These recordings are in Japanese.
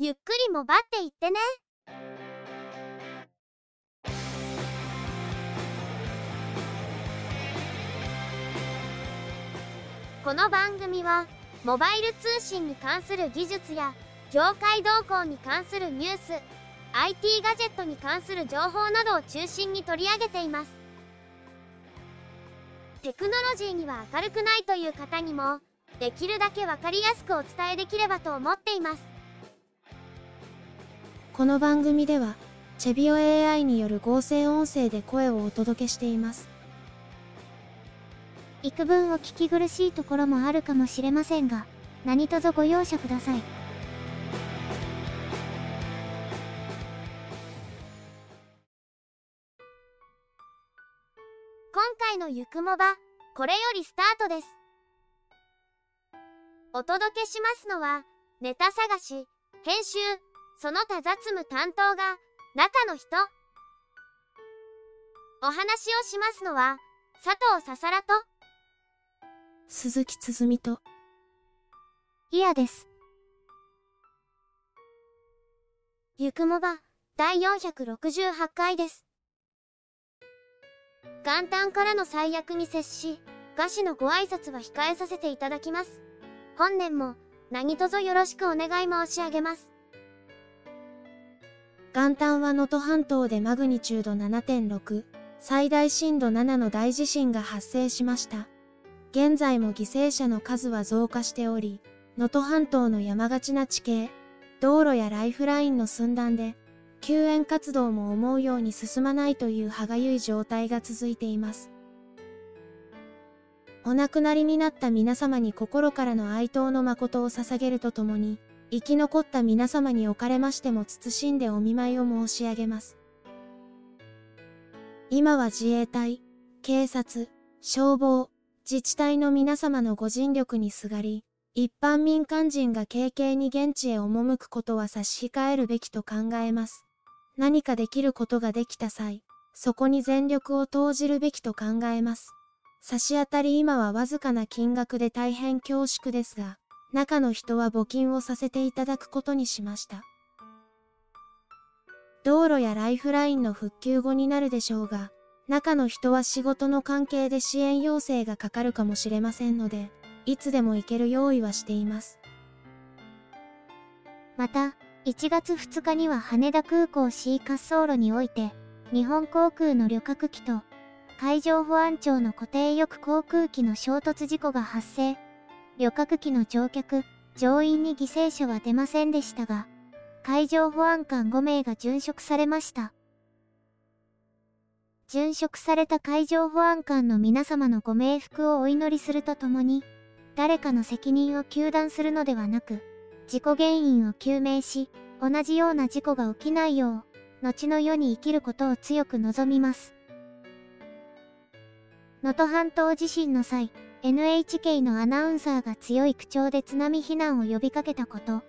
ゆっくりもばっていってね。この番組はモバイル通信に関する技術や業界動向に関するニュース IT ガジェットに関する情報などを中心に取り上げていますテクノロジーには明るくないという方にもできるだけ分かりやすくお伝えできればと思っていますこの番組ではチェビオ AI による合成音声で声をお届けしています。幾分お聞き苦しいところもあるかもしれませんが何卒ご容赦ください。今回のゆくもばこれよりスタートです。お届けしますのはネタ探し編集その他雑務担当が中の人。お話をしますのは佐藤ささらと。鈴木つづみと。イヤです。ゆくもば第468回です。元旦からの最悪に接し餓死のご挨拶は控えさせていただきます。本年も何卒よろしくお願い申し上げます元旦は能登半島でマグニチュード7.6最大震度7の大地震が発生しました。現在も犠牲者の数は増加しており能登半島の山がちな地形道路やライフラインの寸断で救援活動も思うように進まないという歯がゆい状態が続いています。お亡くなりになった皆様に心からの哀悼の誠を捧げるとともに生き残った皆様におかれましても謹んでお見舞いを申し上げます今は自衛隊警察消防自治体の皆様のご尽力にすがり一般民間人が軽々に現地へ赴くことは差し控えるべきと考えます何かできることができた際、そこに全力を投じるべきと考えます。差し当たり今はわずかな金額で大変恐縮ですが、中の人は募金をさせていただくことにしました。道路やライフラインの復旧後になるでしょうが、中の人は仕事の関係で支援要請がかかるかもしれませんので、いつでも行ける用意はしています。また、1月2日には羽田空港 C 滑走路において、日本航空の旅客機と海上保安庁の固定翼航空機の衝突事故が発生。旅客機の乗客、乗員に犠牲者は出ませんでしたが、海上保安官5名が殉職されました。殉職された海上保安官の皆様のご冥福をお祈りするとともに、誰かの責任を糾弾するのではなく、事故原因を究明し、同じような事故が起きないよう、後の世に生きることを強く望みます。能登半島地震の際、NHK のアナウンサーが強い口調で津波避難を呼びかけたこと、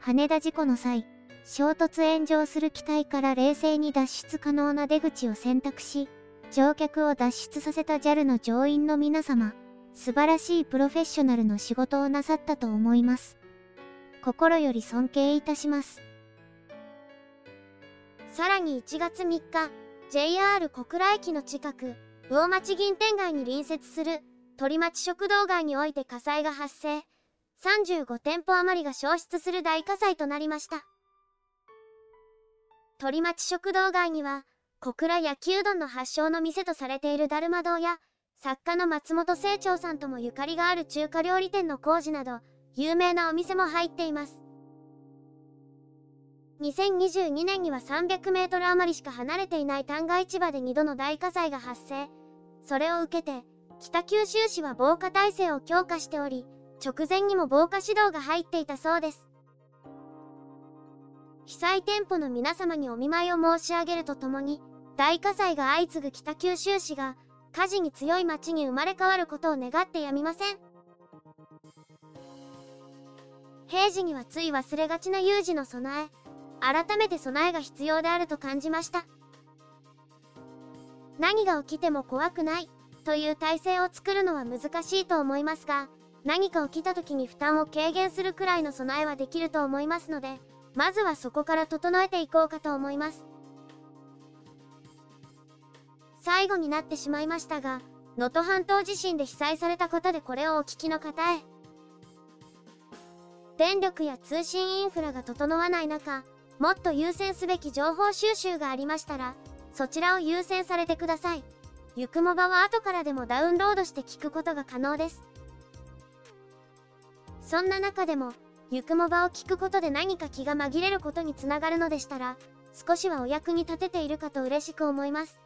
羽田事故の際、衝突炎上する機体から冷静に脱出可能な出口を選択し、乗客を脱出させた JAL の乗員の皆様、素晴らしいプロフェッショナルの仕事をなさったと思います。心より尊敬いたします。さらに1月3日、JR 小倉駅の近く、魚町銀天街に隣接する鳥町食堂街において火災が発生。35店舗余りが消失する大火災となりました。鳥町食堂街には、小倉焼きうどんの発祥の店とされているだるま堂や、作家の松本清張さんともゆかりがある中華料理店の工事など、有名なお店も入っています。2022年には300メートル余りしか離れていない旦過市場で2度の大火災が発生。それを受けて、北九州市は防火体制を強化しており、直前にも防火指導が入っていたそうです。被災店舗の皆様にお見舞いを申し上げるとともに、大火災が相次ぐ北九州市が、火事に強い町に生まれ変わることを願ってやみません。平時にはつい忘れがちな有事の備え、改めて備えが必要であると感じました。何が起きても怖くないという体制を作るのは難しいと思いますが、何か起きた時に負担を軽減するくらいの備えはできると思いますので、まずはそこから整えていこうかと思います。最後になってしまいましたが、能登半島地震で被災された方でこれをお聞きの方へ。電力や通信インフラが整わない中、もっと優先すべき情報収集がありましたら、そちらを優先されてください。ゆくもばは後からでもダウンロードして聞くことが可能です。そんな中でも、ゆくもばを聞くことで何か気が紛れることにつながるのでしたら、少しはお役に立てているかと嬉しく思います。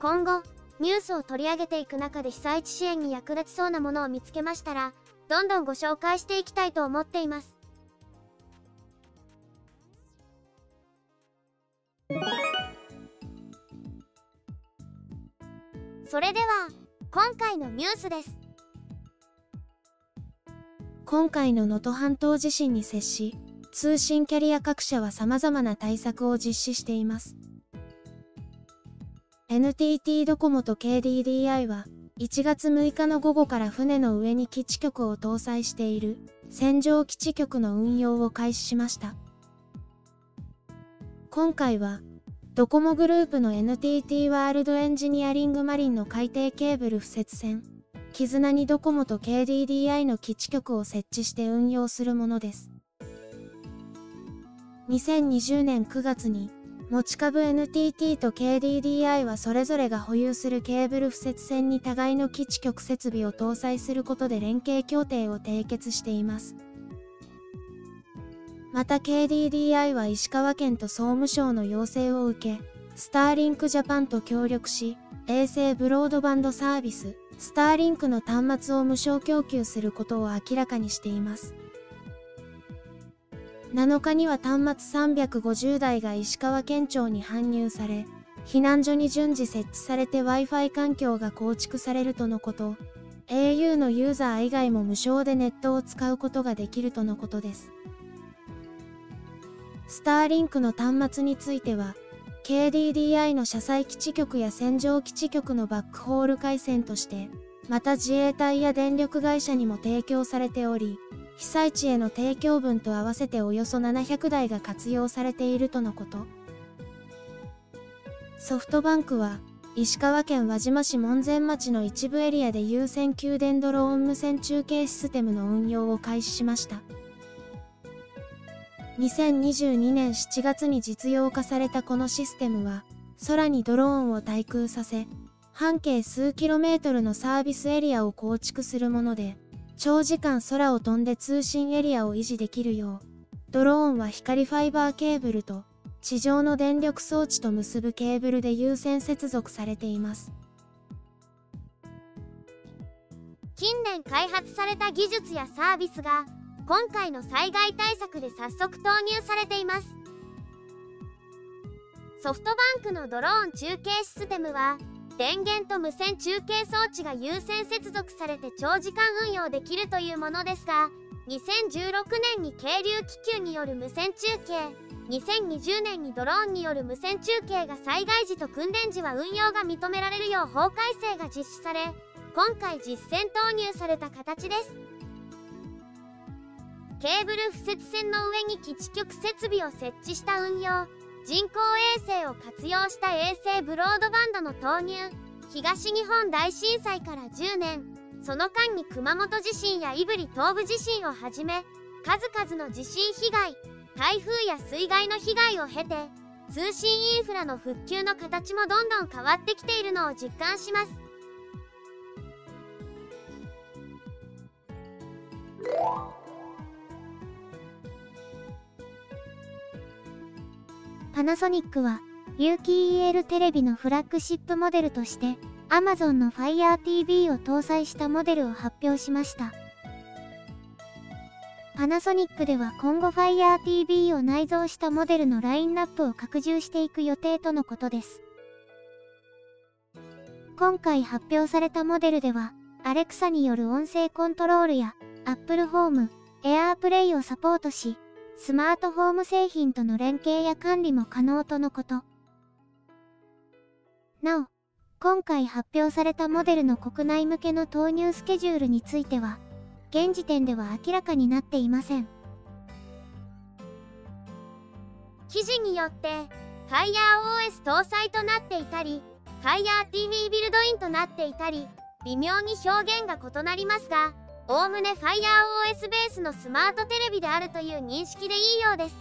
今後、ニュースを取り上げていく中で被災地支援に役立ちそうなものを見つけましたら、どんどんご紹介していきたいと思っています。それでは今回のニュースです。今回の能登半島地震に接し通信キャリア各社は様々な対策を実施しています。NTT ドコモと KDDI は1月6日の午後から船の上に基地局を搭載している戦場基地局の運用を開始しました。今回はドコモグループの NTT ワールドエンジニアリングマリンの海底ケーブル敷設船、絆にドコモと KDDI の基地局を設置して運用するものです。2020年9月に、持ち株 NTT と KDDI はそれぞれが保有するケーブル敷設船に互いの基地局設備を搭載することで連携協定を締結しています。また KDDI は石川県と総務省の要請を受け、スターリンクジャパンと協力し、衛星ブロードバンドサービス、スターリンクの端末を無償供給することを明らかにしています。7日には端末350台が石川県庁に搬入され、避難所に順次設置されて Wi-Fi 環境が構築されるとのこと、au のユーザー以外も無償でネットを使うことができるとのことです。スターリンクの端末については、KDDI の車載基地局や戦場基地局のバックホール回線として、また自衛隊や電力会社にも提供されており、被災地への提供分と合わせておよそ700台が活用されているとのこと。ソフトバンクは、石川県輪島市門前町の一部エリアで有線給電ドローン無線中継システムの運用を開始しました。2022年7月に実用化されたこのシステムは、空にドローンを対空させ、半径数キロメートルのサービスエリアを構築するもので、長時間空を飛んで通信エリアを維持できるよう、ドローンは光ファイバーケーブルと地上の電力装置と結ぶケーブルで優先接続されています。近年開発された技術やサービスが今回の災害対策で早速投入されています。ソフトバンクのドローン中継システムは電源と無線中継装置が優先接続されて長時間運用できるというものですが2016年に渓流気球による無線中継2020年にドローンによる無線中継が災害時と訓練時は運用が認められるよう法改正が実施され今回実践投入された形です。ケーブル敷設線の上に基地局設備を設置した運用人工衛星を活用した衛星ブロードバンドの投入東日本大震災から10年その間に熊本地震や胆振東部地震をはじめ数々の地震被害台風や水害の被害を経て通信インフラの復旧の形もどんどん変わってきているのを実感しますパナソニックは、有機 EL テレビのフラッグシップモデルとして、Amazon の Fire TV を搭載したモデルを発表しました。パナソニックでは今後 Fire TV を内蔵したモデルのラインナップを拡充していく予定とのことです。今回発表されたモデルでは、Alexa による音声コントロールや Apple Home、AirPlay をサポートし、スマートフォーム製品との連携や管理も可能とのこと。なお、今回発表されたモデルの国内向けの投入スケジュールについては、現時点では明らかになっていません。記事によって FireOS 搭載となっていたり FireTV ビルドインとなっていたり微妙に表現が異なりますがおおむね FireOS ベースのスマートテレビであるという認識でいいようです。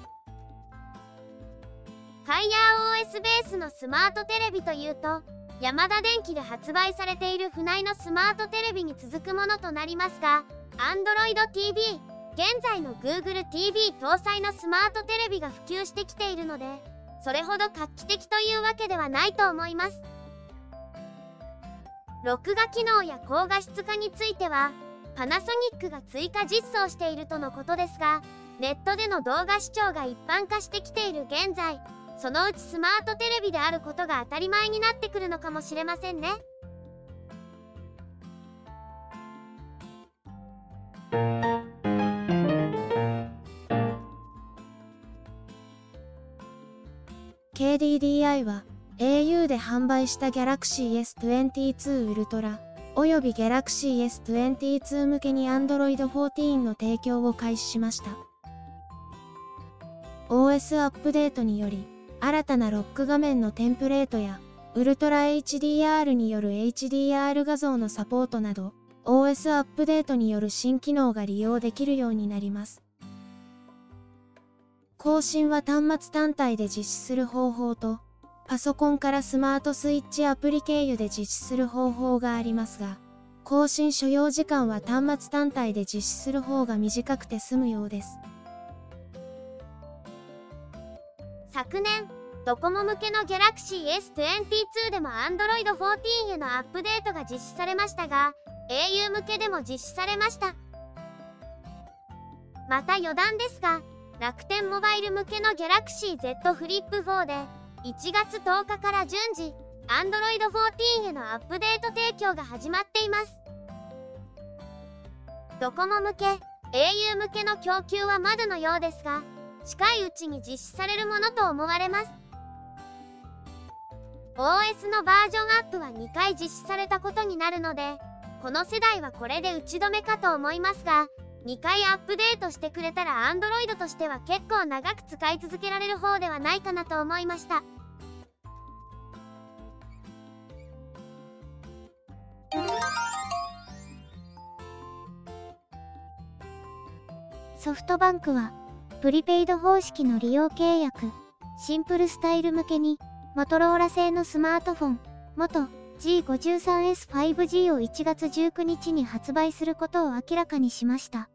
FireOS ベースのスマートテレビというとヤマダ電機で発売されている船井のスマートテレビに続くものとなりますが Android TV 現在の Google TV 搭載のスマートテレビが普及してきているのでそれほど画期的というわけではないと思います。録画機能や高画質化についてはパナソニックが追加実装しているとのことですがネットでの動画視聴が一般化してきている現在そのうちスマートテレビであることが当たり前になってくるのかもしれませんね。KDDI は au で販売した Galaxy S22 Ultra および Galaxy S22 向けに Android 14の提供を開始しました OS アップデートにより新たなロック画面のテンプレートやウルトラ HDR による HDR 画像のサポートなど OS アップデートによる新機能が利用できるようになります。更新は端末単体で実施する方法とパソコンからスマートスイッチアプリ経由で実施する方法がありますが更新所要時間は端末単体で実施する方が短くて済むようです。昨年ドコモ向けの Galaxy S22 でも Android 14へのアップデートが実施されましたが au 向けでも実施されましたまた余談ですが楽天モバイル向けの Galaxy Z フリップ4で1月10日から順次 Android 14へのアップデート提供が始まっています。ドコモ向け au 向けの供給はまだのようですが近いうちに実施されるものと思われます。OS のバージョンアップは2回実施されたことになるのでこの世代はこれで打ち止めかと思いますが2回アップデートしてくれたら Android としては結構長く使い続けられる方ではないかなと思いましたソフトバンクはプリペイド方式の利用契約、シンプルスタイル向けに、モトローラ製のスマートフォン、元 G53S5G を1月19日に発売することを明らかにしました。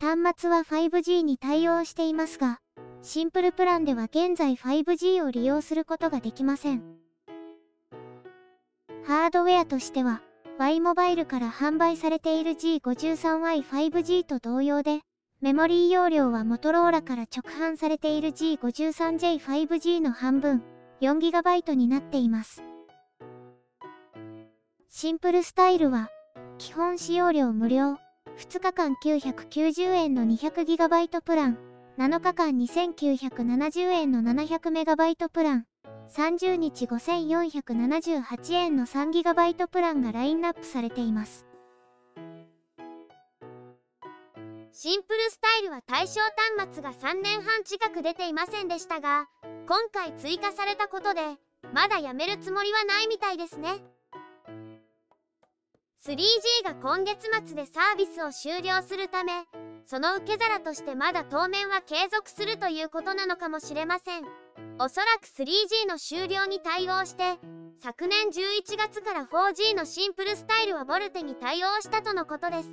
端末は 5G に対応していますが、シンプルプランでは現在 5G を利用することができません。ハードウェアとしては、Y モバイルから販売されている G53Y5G と同様で、メモリー容量はモトローラから直販されている G53J5G の半分、4GB になっています。シンプルスタイルは、基本使用料無料、2日間990円の 200GB プラン、7日間2970円の 700MB プラン、30日5478円の 3GB プランがラインナップされています。シンプルスタイルは対象端末が3年半近く出ていませんでしたが今回追加されたことでまだやめるつもりはないみたいですね。3G が今月末でサービスを終了するためその受け皿としてまだ当面は継続するということなのかもしれません。おそらく 3G の終了に対応して昨年11月から 4G のシンプルスタイルはボルテに対応したとのことです。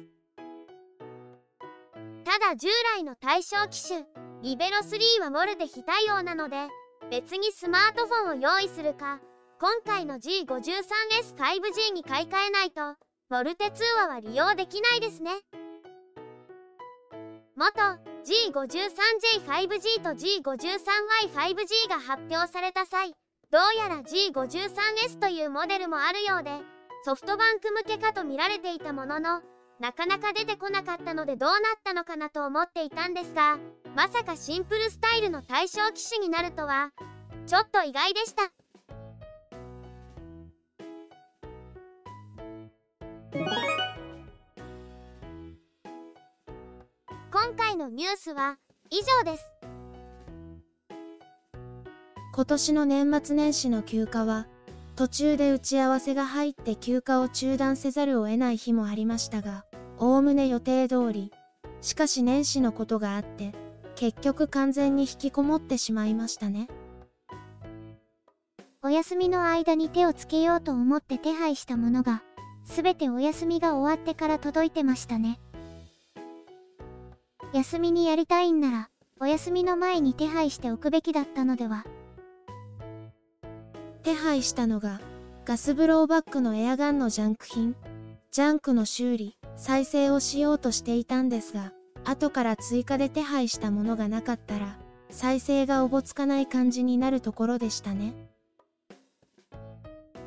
ただ従来の対象機種リベロ3はモルテ非対応なので別にスマートフォンを用意するか今回の G53S5G に買い替えないとモルテ通話は利用できないですね。元 G53J5G と G53Y5G が発表された際どうやら G53S というモデルもあるようでソフトバンク向けかと見られていたもののなかなか出てこなかったのでどうなったのかなと思っていたんですがまさかシンプルスタイルの対象機種になるとはちょっと意外でした。回のニュースは以上です今年の年末年始の休暇は、途中で打ち合わせが入って休暇を中断せざるを得ない日もありましたが、おおむね予定通り。しかし年始のことがあって、結局完全に引きこもってしまいましたね。お休みの間に手をつけようと思って手配したものが、すべてお休みが終わってから届いてましたね。休みにやりたいんなら、お休みの前に手配しておくべきだったのでは。手配したのが、ガスブローバッグのエアガンのジャンク品。ジャンクの修理、再生をしようとしていたんですが、後から追加で手配したものがなかったら、再生がおぼつかない感じになるところでしたね。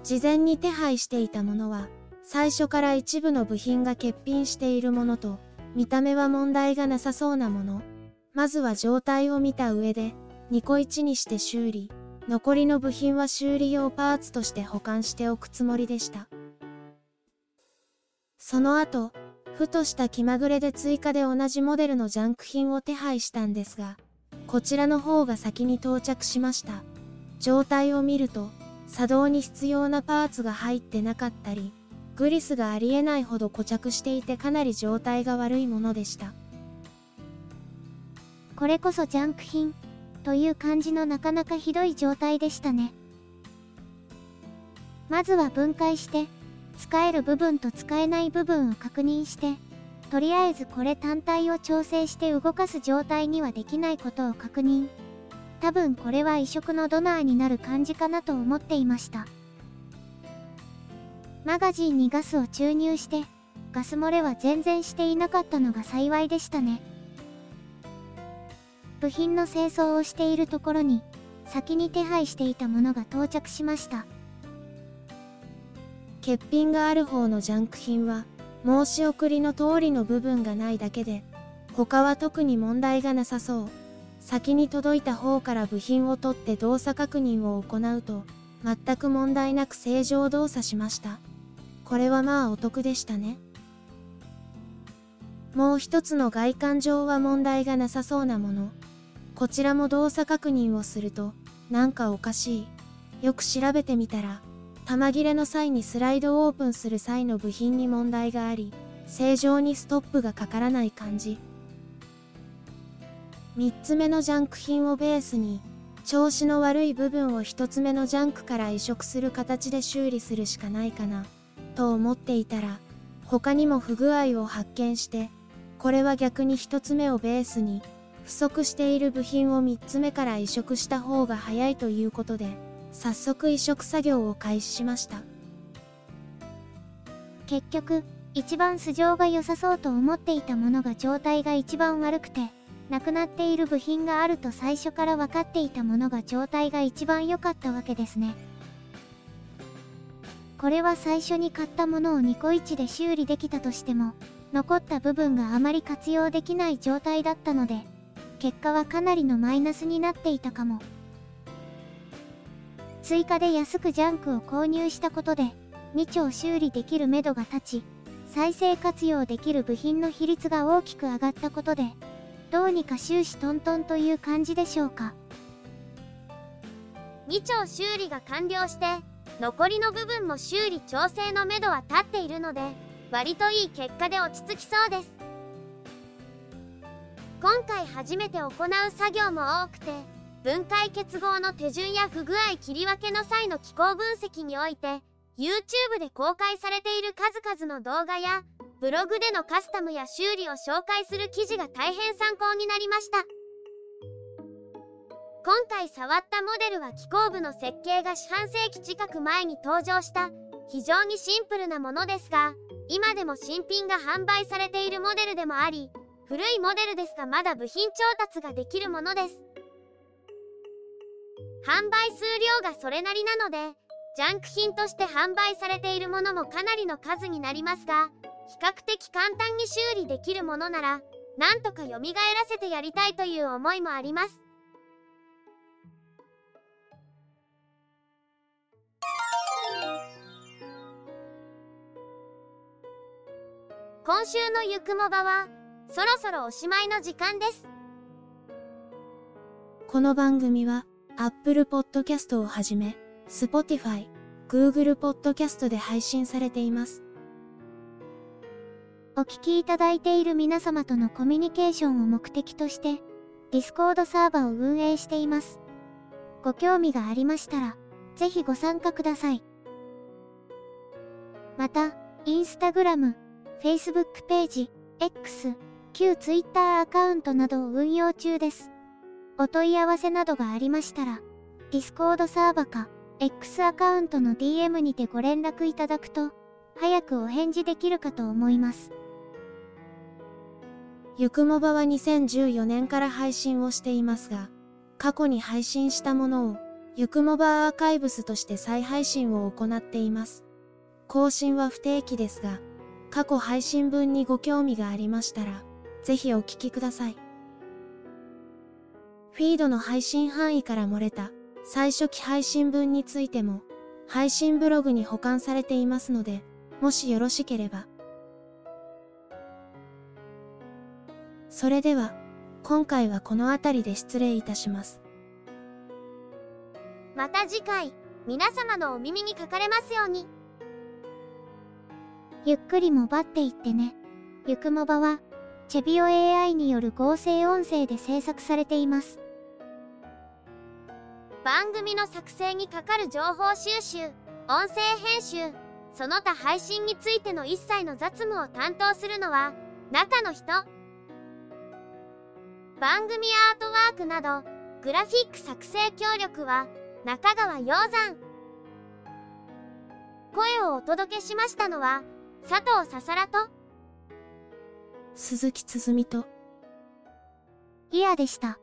事前に手配していたものは、最初から一部の部品が欠品しているものと、見た目は問題がなさそうなもの。まずは状態を見た上で、2個1にして修理。残りの部品は修理用パーツとして保管しておくつもりでした。その後、ふとした気まぐれで追加で同じモデルのジャンク品を手配したんですが、こちらの方が先に到着しました。状態を見ると、作動に必要なパーツが入ってなかったり、グリスがありえないほど固着していてかなり状態が悪いものでした。これこそジャンク品。という感じのなかなかひどい状態でしたね。まずは分解して、使える部分と使えない部分を確認して、とりあえずこれ単体を調整して動かす状態にはできないことを確認。多分これは移植のドナーになる感じかなと思っていました。マガジンにガスを注入して、ガス漏れは全然していなかったのが幸いでしたね。部品の清掃をしているところに、先に手配していたものが到着しました。欠品がある方のジャンク品は、申し送りの通りの部分がないだけで、他は特に問題がなさそう。先に届いた方から部品を取って動作確認を行うと、全く問題なく正常動作しました。これはまあお得でしたね。もう一つの外観上は問題がなさそうなもの。こちらも動作確認をすると、なんかおかしい。よく調べてみたら、玉切れの際にスライドオープンする際の部品に問題があり、正常にストップがかからない感じ。3つ目のジャンク品をベースに、調子の悪い部分を1つ目のジャンクから移植する形で修理するしかないかな、と思っていたら、他にも不具合を発見して、これは逆に1つ目をベースに、不足している部品を3つ目から移植した方が早いということで、早速移植作業を開始しました。結局、一番素性が良さそうと思っていたものが状態が一番悪くて、なくなっている部品があると最初から分かっていたものが状態が一番良かったわけですね。これは最初に買ったものを2個1で修理できたとしても、残った部分があまり活用できない状態だったので、結果はかなりのマイナスになっていたかも。追加で安くジャンクを購入したことで、2丁修理できるめどが立ち、再生活用できる部品の比率が大きく上がったことで、どうにか終始トントンという感じでしょうか。2丁修理が完了して、残りの部分も修理調整のめどは立っているので、割といい結果で落ち着きそうです。今回初めて行う作業も多くて分解結合の手順や不具合切り分けの際の機構分析において YouTube で公開されている数々の動画やブログでのカスタムや修理を紹介する記事が大変参考になりました今回触ったモデルは機構部の設計が四半世紀近く前に登場した非常にシンプルなものですが今でも新品が販売されているモデルでもあり古いモデルですがまだ部品調達ができるものです。販売数量がそれなりなのでジャンク品として販売されているものもかなりの数になりますが比較的簡単に修理できるものならなんとか蘇らせてやりたいという思いもあります。今週のゆくもばはそろそろおしまいの時間ですこの番組は Apple Podcast をはじめ、Spotify、Google Podcast で配信されています。お聞きいただいている皆様とのコミュニケーションを目的として、Discord サーバーを運営しています。ご興味がありましたら、ぜひご参加ください。また、インスタグラム、Facebook ページ、X、旧 Twitter アカウントなどを運用中です。お問い合わせなどがありましたら、Discord サーバか X アカウントの DM にてご連絡いただくと、早くお返事できるかと思います。ゆくもばは2014年から配信をしていますが、過去に配信したものを、ゆくもばアーカイブスとして再配信を行っています。更新は不定期ですが、過去配信分にご興味がありましたら、ぜひお聞きください。フィードの配信範囲から漏れた最初期配信分についても、配信ブログに保管されていますので、もしよろしければ。それでは、今回はこの辺りで失礼いたします。また次回、皆様のお耳にかかれますように。ゆっくりもばっていってね。ゆくもばは、チェビオ AI による合成音声で制作されています。番組の作成にかかる情報収集、音声編集、その他配信についての一切の雑務を担当するのは、中の人。番組アートワークなど、グラフィック作成協力は、中川洋山。声をお届けしましたのは、佐藤ささらと、鈴木つづみと、イヤでした。